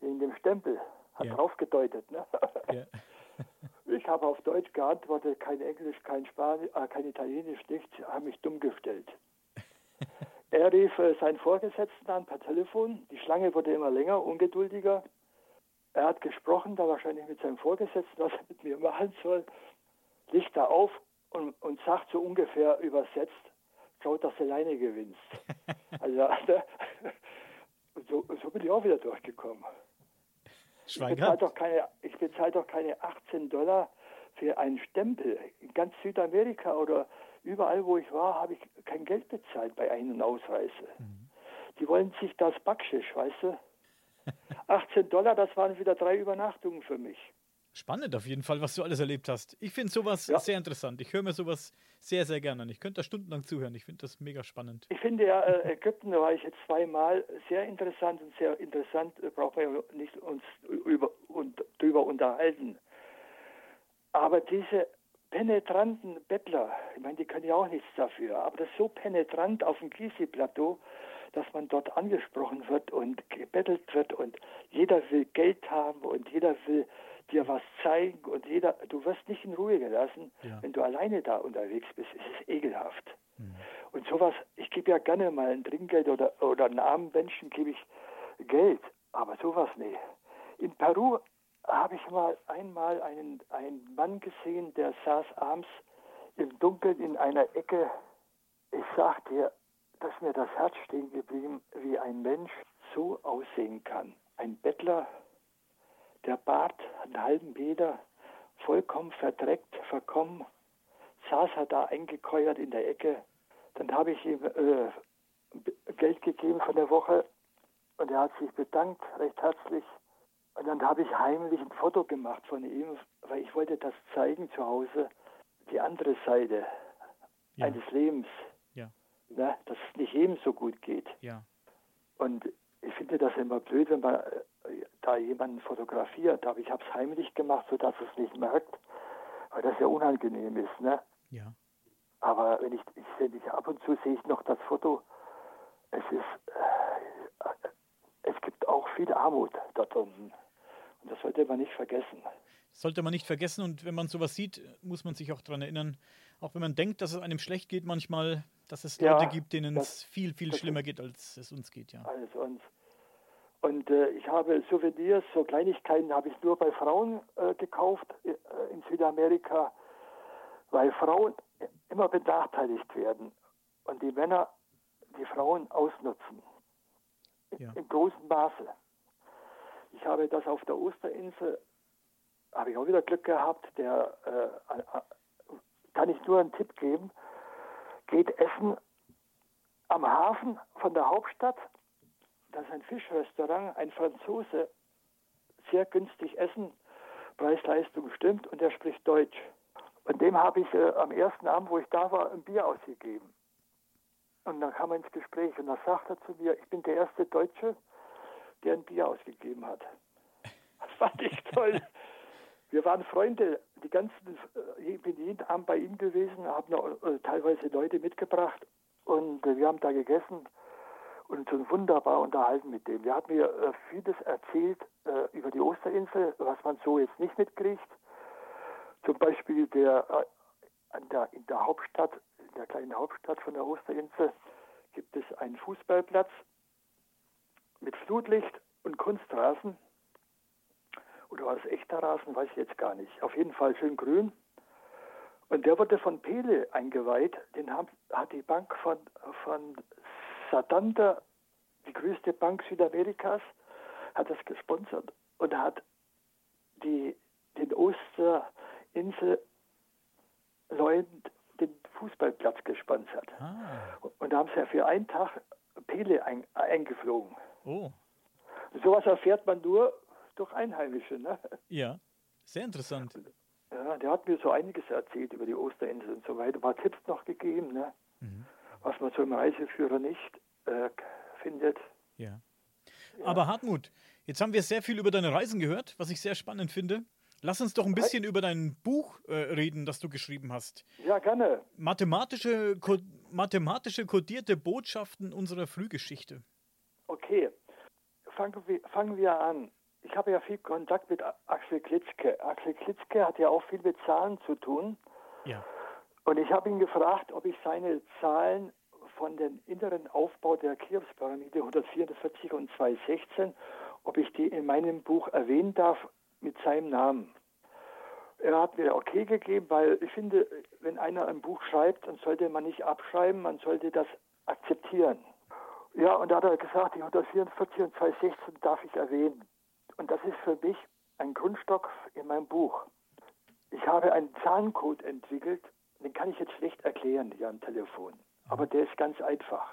Wegen dem Stempel. Hat ja. drauf gedeutet, ne? Ja. Ich habe auf Deutsch geantwortet, kein Englisch, kein Spanisch, äh, kein Italienisch, nichts, habe mich dumm gestellt. er rief äh, seinen Vorgesetzten an per Telefon. Die Schlange wurde immer länger, ungeduldiger. Er hat gesprochen, da wahrscheinlich mit seinem Vorgesetzten, was er mit mir machen soll. Licht da auf und, und sagt so ungefähr übersetzt, schau, dass du alleine gewinnst. also, so, so bin ich auch wieder durchgekommen. Ich bezahle, doch keine, ich bezahle doch keine 18 Dollar für einen Stempel. In ganz Südamerika oder überall, wo ich war, habe ich kein Geld bezahlt bei Ein- und Ausreise. Mhm. Die wollen sich das Backschisch, weißt du? 18 Dollar, das waren wieder drei Übernachtungen für mich. Spannend auf jeden Fall, was du alles erlebt hast. Ich finde sowas ja. sehr interessant. Ich höre mir sowas sehr, sehr gerne an. Ich könnte da stundenlang zuhören. Ich finde das mega spannend. Ich finde ja, äh, Ägypten, da war ich jetzt zweimal, sehr interessant und sehr interessant, äh, brauchen wir ja nicht uns über, und, drüber unterhalten. Aber diese penetranten Bettler, ich meine, die können ja auch nichts dafür, aber das ist so penetrant auf dem Gisi-Plateau, dass man dort angesprochen wird und gebettelt wird und jeder will Geld haben und jeder will dir was zeigen und jeder, du wirst nicht in Ruhe gelassen, ja. wenn du alleine da unterwegs bist. Es ist ekelhaft. Mhm. Und sowas, ich gebe ja gerne mal ein Trinkgeld oder, oder einen armen Menschen gebe ich Geld, aber sowas nee. In Peru habe ich mal einmal einen, einen Mann gesehen, der saß abends im Dunkeln in einer Ecke. Ich sag dir, dass mir das Herz stehen geblieben, wie ein Mensch so aussehen kann. Ein Bettler, der Bart, einen halben Meter, vollkommen verdreckt, verkommen, saß er da eingekeuert in der Ecke. Dann habe ich ihm äh, Geld gegeben von der Woche und er hat sich bedankt, recht herzlich. Und dann habe ich heimlich ein Foto gemacht von ihm, weil ich wollte das zeigen zu Hause, die andere Seite ja. eines Lebens ne, dass es nicht jedem so gut geht. Ja. Und ich finde das immer blöd, wenn man äh, da jemanden fotografiert, aber ich habe es heimlich gemacht, sodass es nicht merkt, weil das ja unangenehm ist. Ne? Ja. Aber wenn ich, ich, wenn ich ab und zu sehe ich noch das Foto, es ist, äh, es gibt auch viel Armut dort unten. Und das sollte man nicht vergessen. sollte man nicht vergessen und wenn man sowas sieht, muss man sich auch daran erinnern, auch wenn man denkt, dass es einem schlecht geht manchmal, dass es Leute gibt, denen es viel, viel schlimmer geht, als es uns geht, ja. Als uns. Und äh, ich habe Souvenirs, so Kleinigkeiten habe ich nur bei Frauen äh, gekauft äh, in Südamerika, weil Frauen immer benachteiligt werden und die Männer die Frauen ausnutzen. Ja. In großem Maße. Ich habe das auf der Osterinsel, habe ich auch wieder Glück gehabt, der äh, kann ich nur einen Tipp geben geht essen am Hafen von der Hauptstadt. Das ist ein Fischrestaurant, ein Franzose, sehr günstig essen. Preis-Leistung stimmt und er spricht Deutsch. Und dem habe ich äh, am ersten Abend, wo ich da war, ein Bier ausgegeben. Und dann kam er ins Gespräch und da sagte er zu mir, ich bin der erste Deutsche, der ein Bier ausgegeben hat. Das fand ich toll. Wir waren Freunde, die ganzen, äh, ich bin jeden Abend bei ihm gewesen, haben noch, äh, teilweise Leute mitgebracht und äh, wir haben da gegessen und uns wunderbar unterhalten mit dem. Der hat mir vieles erzählt äh, über die Osterinsel, was man so jetzt nicht mitkriegt. Zum Beispiel der, der, in der Hauptstadt, in der kleinen Hauptstadt von der Osterinsel, gibt es einen Fußballplatz mit Flutlicht und Kunstrasen. Oder war es echter Rasen, weiß ich jetzt gar nicht. Auf jeden Fall schön grün. Und der wurde von Pele eingeweiht. Den hat, hat die Bank von, von Santander, die größte Bank Südamerikas, hat das gesponsert und hat die, den Osterinsel Leuten den Fußballplatz gesponsert. Ah. Und da haben sie ja für einen Tag Pele ein, eingeflogen. Oh. Sowas erfährt man nur durch Einheimische. Ne? Ja, sehr interessant. Ja, der hat mir so einiges erzählt über die Osterinsel und so weiter. Ein paar Tipps noch gegeben, ne? Mhm. was man so im Reiseführer nicht äh, findet. Ja. ja. Aber Hartmut, jetzt haben wir sehr viel über deine Reisen gehört, was ich sehr spannend finde. Lass uns doch ein bisschen über dein Buch äh, reden, das du geschrieben hast. Ja, gerne. Mathematische, ko mathematische kodierte Botschaften unserer Frühgeschichte. Okay, fangen wir, fangen wir an. Ich habe ja viel Kontakt mit Axel Klitzke. Axel Klitzke hat ja auch viel mit Zahlen zu tun. Ja. Und ich habe ihn gefragt, ob ich seine Zahlen von dem inneren Aufbau der Cheops-Pyramide 144 und 216, ob ich die in meinem Buch erwähnen darf mit seinem Namen. Er hat mir okay gegeben, weil ich finde, wenn einer ein Buch schreibt, dann sollte man nicht abschreiben, man sollte das akzeptieren. Ja, und da hat er gesagt, die 144 und 216 darf ich erwähnen. Und das ist für mich ein Grundstock in meinem Buch. Ich habe einen Zahlencode entwickelt, den kann ich jetzt schlecht erklären hier am Telefon. Aber der ist ganz einfach.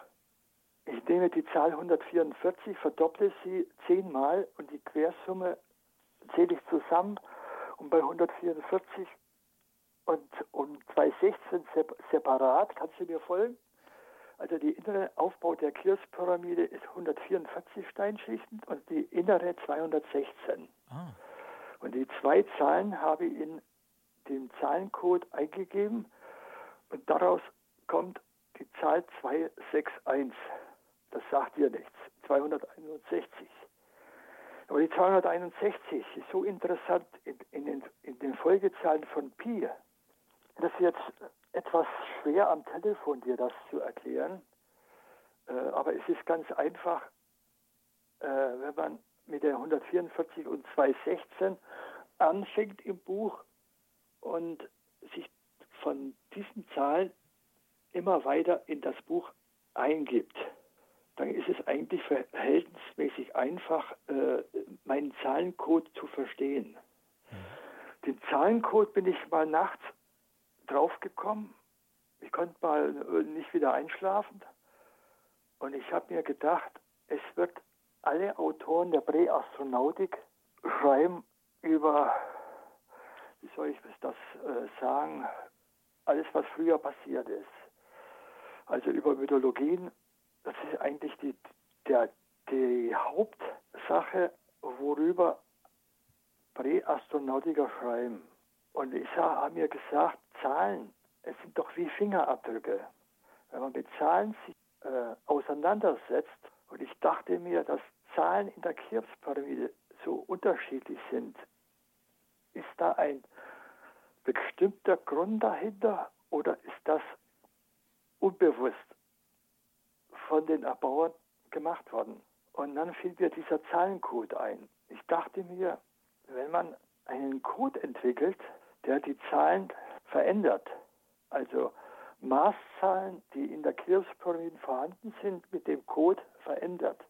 Ich nehme die Zahl 144, verdopple sie zehnmal und die Quersumme zähle ich zusammen und bei 144 und, und 216 separat, kannst du mir folgen? Also der innere Aufbau der Kirchpyramide ist 144 Steinschichten und die innere 216. Ah. Und die zwei Zahlen habe ich in den Zahlencode eingegeben und daraus kommt die Zahl 261. Das sagt dir nichts. 261. Aber die 261 ist so interessant in, in, den, in den Folgezahlen von Pi. Das ist jetzt etwas schwer am Telefon dir das zu erklären. Äh, aber es ist ganz einfach, äh, wenn man mit der 144 und 216 anfängt im Buch und sich von diesen Zahlen immer weiter in das Buch eingibt, dann ist es eigentlich verhältnismäßig einfach, äh, meinen Zahlencode zu verstehen. Mhm. Den Zahlencode bin ich mal nachts draufgekommen. Ich konnte mal äh, nicht wieder einschlafen. Und ich habe mir gedacht, es wird alle Autoren der Präastronautik schreiben über, wie soll ich das äh, sagen, alles, was früher passiert ist also über Mythologien, das ist eigentlich die, der, die Hauptsache, worüber Präastronautiker schreiben. Und ich habe mir gesagt, Zahlen, es sind doch wie Fingerabdrücke. Wenn man mit Zahlen sich äh, auseinandersetzt, und ich dachte mir, dass Zahlen in der Cheops-Pyramide so unterschiedlich sind, ist da ein bestimmter Grund dahinter oder ist das unbewusst von den Erbauern gemacht worden. Und dann fiel mir dieser Zahlencode ein. Ich dachte mir, wenn man einen Code entwickelt, der die Zahlen verändert, also Maßzahlen, die in der Cheops-Pyramide vorhanden sind, mit dem Code verändert,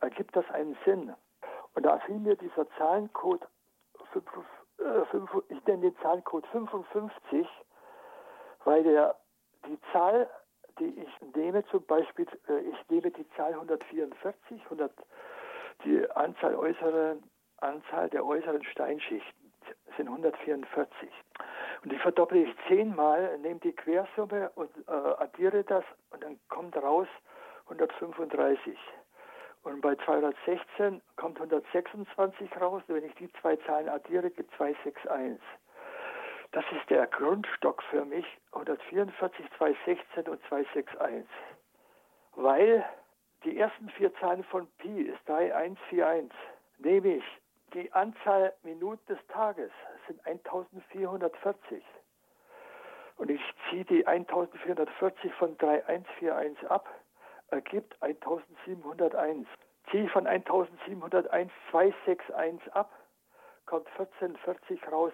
ergibt das einen Sinn. Und da fiel mir dieser Zahlencode, äh, ich nenne den Zahlencode 55, weil der die Zahl, die ich nehme, zum Beispiel, äh, ich nehme die Zahl 144, 100, die Anzahl, äußeren, Anzahl der äußeren Steinschichten. 1944. Und die verdopple ich zehnmal, nehme die Quersumme und äh, addiere das und dann kommt raus 135. Und bei 216 kommt 126 raus. Und wenn ich die zwei Zahlen addiere, gibt 261. Das ist der Grundstock für mich, 144, 216 und 261. Weil die ersten vier Zahlen von Pi ist 3141, nehme ich die Anzahl Minuten des Tages, sind 1440. Und ich ziehe die 1440 von 3141 ab, ergibt 1701. Ziehe von 1701 261 ab, kommt 1440 raus,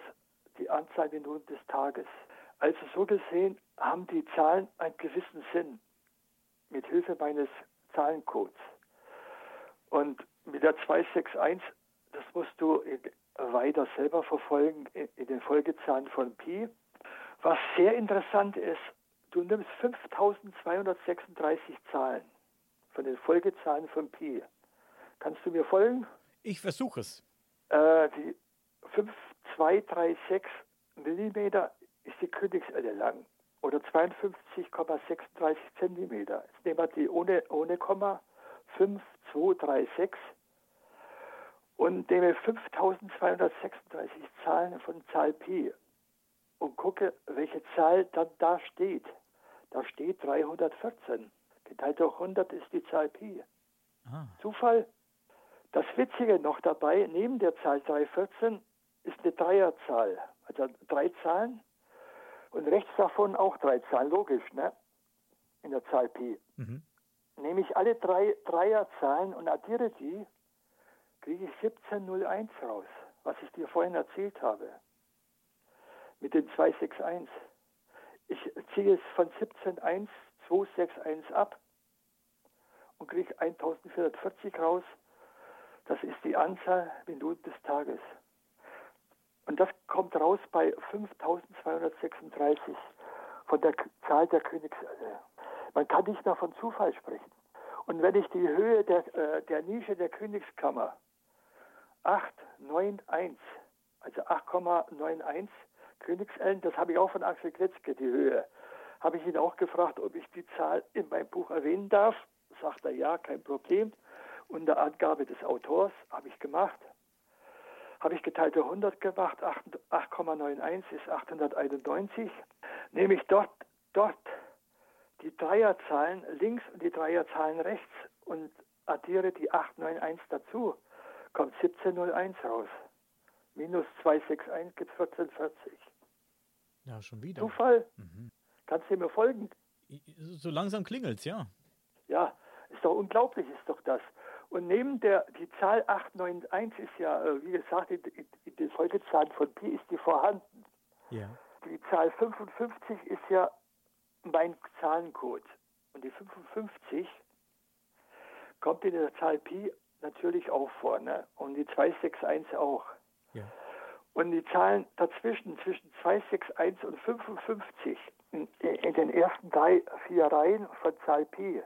die Anzahl Minuten des Tages. Also so gesehen haben die Zahlen einen gewissen Sinn mit Hilfe meines Zahlencodes. Und mit der 261, das musst du weiter selber verfolgen in den Folgezahlen von Pi. Was sehr interessant ist, du nimmst 5236 Zahlen von den Folgezahlen von Pi. Kannst du mir folgen? Ich versuche es. Äh, die 5236 Millimeter ist die Königselle lang oder 52,36 Zentimeter. Jetzt nehmen wir die ohne, ohne Komma 5236 und nehme 5236 Zahlen von Zahl Pi und gucke, welche Zahl dann da steht. Da steht 314. Geteilt durch 100 ist die Zahl Pi. Ah. Zufall? Das Witzige noch dabei, neben der Zahl 314 ist eine Dreierzahl. Also drei Zahlen und rechts davon auch drei Zahlen, logisch, ne? In der Zahl Pi. Mhm. Nehme ich alle drei Dreierzahlen und addiere die, kriege ich 1701 raus, was ich dir vorhin erzählt habe. Mit den 261. Ich ziehe es von 17.1 261 ab und kriege 1440 raus. Das ist die Anzahl Minuten des Tages. Und das kommt raus bei 5236 von der Zahl der Königselle. Man kann nicht mehr von Zufall sprechen. Und wenn ich die Höhe der, äh, der Nische der Königskammer 891, also 8,91 Königsellen, das habe ich auch von Axel Kletzke, die Höhe, habe ich ihn auch gefragt, ob ich die Zahl in meinem Buch erwähnen darf. Sagt er ja, kein Problem. Unter Angabe des Autors habe ich gemacht habe ich geteilte 100 gemacht, 8,91 ist 891. Nehme ich dort, dort die Dreierzahlen links und die Dreierzahlen rechts und addiere die 891 dazu, kommt 1701 raus. Minus 261 gibt 1440. Ja, schon wieder. Zufall? Mhm. Kannst du mir folgen? So langsam klingelt's, ja. Ja, ist doch unglaublich, ist doch das. Und neben der, die Zahl 891 ist ja, äh, wie gesagt, in, in, in den Folgezahlen von Pi ist die vorhanden. Ja. Die Zahl 55 ist ja mein Zahlencode. Und die 55 kommt in der Zahl Pi natürlich auch vor, ne? Und die 261 auch. Ja. Und die Zahlen dazwischen, zwischen 261 und 55, in, in den ersten drei, vier Reihen von Zahl Pi,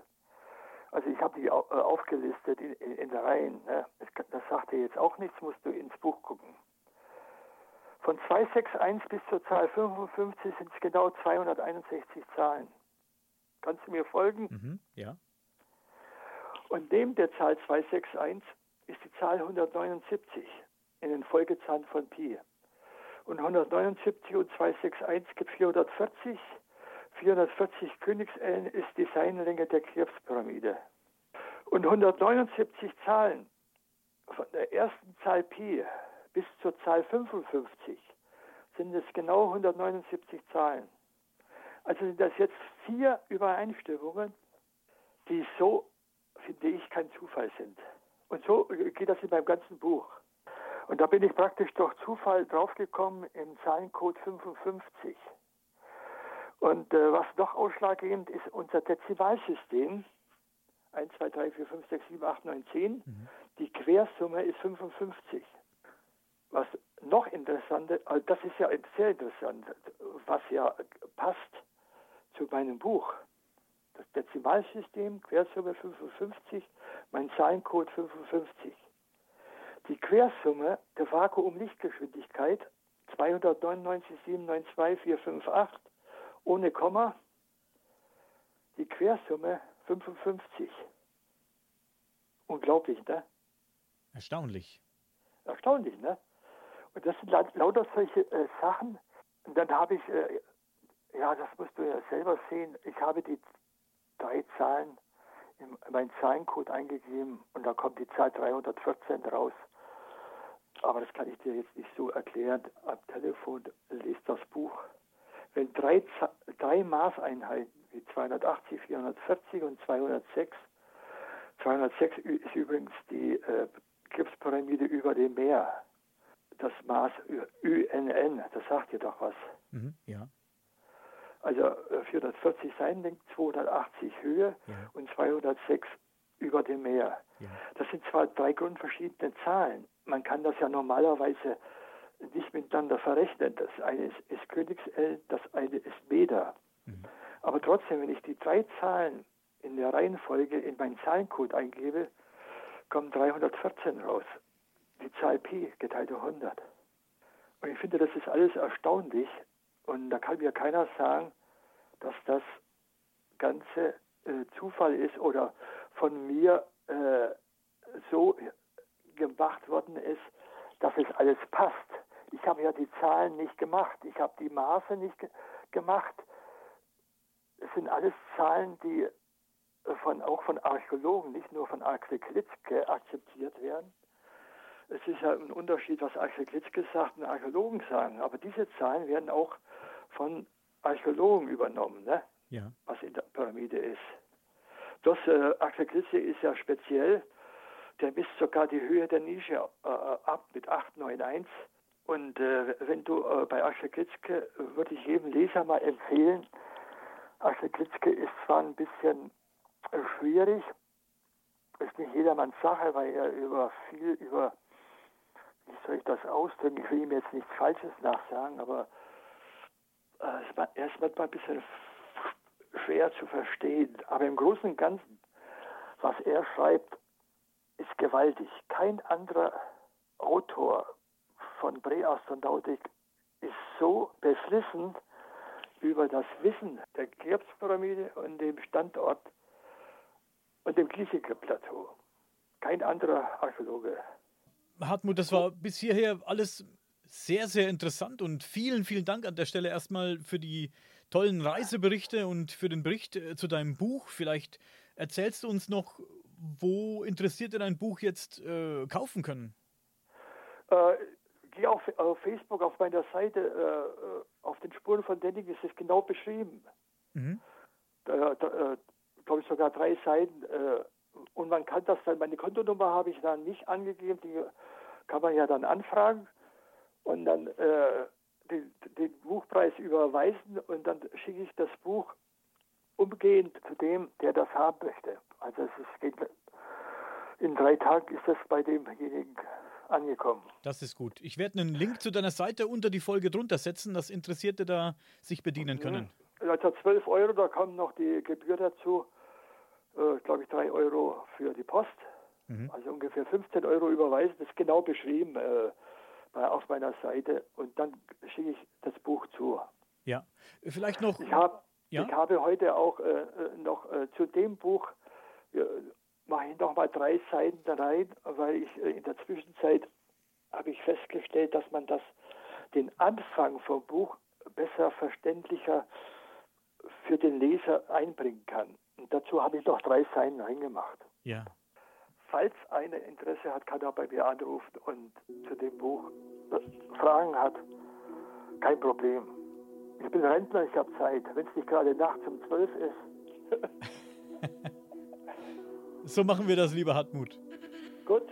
also ich habe die äh, aufgelistet in, in, in der Reihen. Ne? Das, das sagt dir jetzt auch nichts, musst du ins Buch gucken. Von 261 bis zur Zahl 55 sind es genau 261 Zahlen. Kannst du mir folgen? Mhm, ja. Und neben der Zahl 261 ist die Zahl 179 in den Folgezahlen von Pi. Und 179 und 261 gibt 440 440 Königsellen ist die Seinlänge der Krebspyramide. Und 179 Zahlen von der ersten Zahl Pi bis zur Zahl 55 sind es genau 179 Zahlen. Also sind das jetzt vier Übereinstimmungen, die so, finde ich, kein Zufall sind. Und so geht das in meinem ganzen Buch. Und da bin ich praktisch durch Zufall draufgekommen im Zahlencode 55. Und äh, was noch ausschlaggebend ist, unser Dezimalsystem, 1, 2, 3, 4, 5, 6, 7, 8, 9, 10, mhm. die Quersumme ist 55. Was noch interessanter, also das ist ja sehr interessant, was ja passt zu meinem Buch. Das Dezimalsystem, Quersumme 55, mein Zahlencode 55. Die Quersumme der Vakuum-Lichtgeschwindigkeit 299 792 458 ohne Komma. Die Quersumme 55. Unglaublich, ne? Erstaunlich. Erstaunlich, ne? Und das sind lauter solche äh, Sachen. Und dann habe ich, äh, ja, das musst du ja selber sehen, ich habe die drei Zahlen in meinen Zahlencode eingegeben und da kommt die Zahl 314 raus. Aber das kann ich dir jetzt nicht so erklären. Am Telefon lest das Buch. Wenn drei, drei Maßeinheiten wie 280, 440 und 206, 206 ist übrigens die äh, Gipspyramide über dem Meer. Das Maß UNN, das sagt dir doch was. Mhm, ja. Also 440 Seitenlänge, 280 Höhe ja. und 206 über dem Meer. Ja. Das sind zwar drei grundverschiedene Zahlen. Man kann das ja normalerweise nicht miteinander verrechnen. Das eine ist, ist Königsell, das eine ist Meder. Mhm. Aber trotzdem, wenn ich die drei Zahlen in der Reihenfolge in meinen Zahlencode eingebe, kommen 314 raus. Die Zahl Pi geteilt durch 100. Und ich finde, das ist alles erstaunlich. Und da kann mir keiner sagen, dass das Ganze äh, Zufall ist oder von mir äh, so gemacht worden ist, dass es alles passt. Ich habe ja die Zahlen nicht gemacht, ich habe die Maße nicht ge gemacht. Es sind alles Zahlen, die von, auch von Archäologen, nicht nur von Axel Klitzke akzeptiert werden. Es ist ja ein Unterschied, was Axel Klitzke sagt und Archäologen sagen, aber diese Zahlen werden auch von Archäologen übernommen, ne? ja. was in der Pyramide ist. Das äh, Klitzke ist ja speziell, der misst sogar die Höhe der Nische äh, ab mit 891. Und äh, wenn du äh, bei Axel Klitzke, würde ich jedem Leser mal empfehlen, Axel Klitzke ist zwar ein bisschen schwierig. Ist nicht jedermanns Sache, weil er über viel, über, wie soll ich das ausdrücken, ich will ihm jetzt nichts Falsches nachsagen, aber äh, er ist manchmal ein bisschen schwer zu verstehen. Aber im Großen und Ganzen, was er schreibt, ist gewaltig. Kein anderer Autor von Präastronautik ist so beflissen über das Wissen der Cheops-Pyramide und dem Standort und dem Giesinger-Plateau. Kein anderer Archäologe. Hartmut, das war bis hierher alles sehr, sehr interessant und vielen, vielen Dank an der Stelle erstmal für die tollen Reiseberichte und für den Bericht äh, zu deinem Buch. Vielleicht erzählst du uns noch, wo Interessierte dein Buch jetzt äh, kaufen können. Äh, geh auf, auf, Facebook, auf meiner Seite, äh, auf den Spuren von Denning ist es genau beschrieben. Mhm. Da, da, äh, glaube ich, sogar drei Seiten. Äh, und man kann das dann, meine Kontonummer habe ich dann nicht angegeben, die kann man ja dann anfragen und dann äh, den, den, Buchpreis überweisen und dann schicke ich das Buch umgehend zu dem, der das haben möchte. Also es ist, geht, in drei Tagen ist das bei demjenigen angekommen. Das ist gut. Ich werde einen Link zu deiner Seite unter die Folge drunter setzen, dass Interessierte da sich bedienen können. Also 12 Euro, da kommt noch die Gebühr dazu äh, glaube ich, drei Euro für die Post. Mhm. Also ungefähr 15 Euro überweisen. Das ist genau beschrieben äh, auf meiner Seite. Und dann schicke ich das Buch zu. Ja, vielleicht noch. Ich, hab, ja? ich habe heute auch äh, äh noch äh, zu dem Buch, äh, mache ich noch mal drei Seiten rein, weil ich in der Zwischenzeit habe ich festgestellt, dass man das, den Anfang vom Buch besser verständlicher für den Leser einbringen kann. Und dazu habe ich noch drei Seiten reingemacht. Ja. Falls einer Interesse hat, kann er bei mir anrufen und zu dem Buch Fragen hat. Kein Problem. Ich bin Rentner, ich habe Zeit. Wenn es nicht gerade nachts um zwölf ist. so machen wir das, lieber Hartmut. Gut.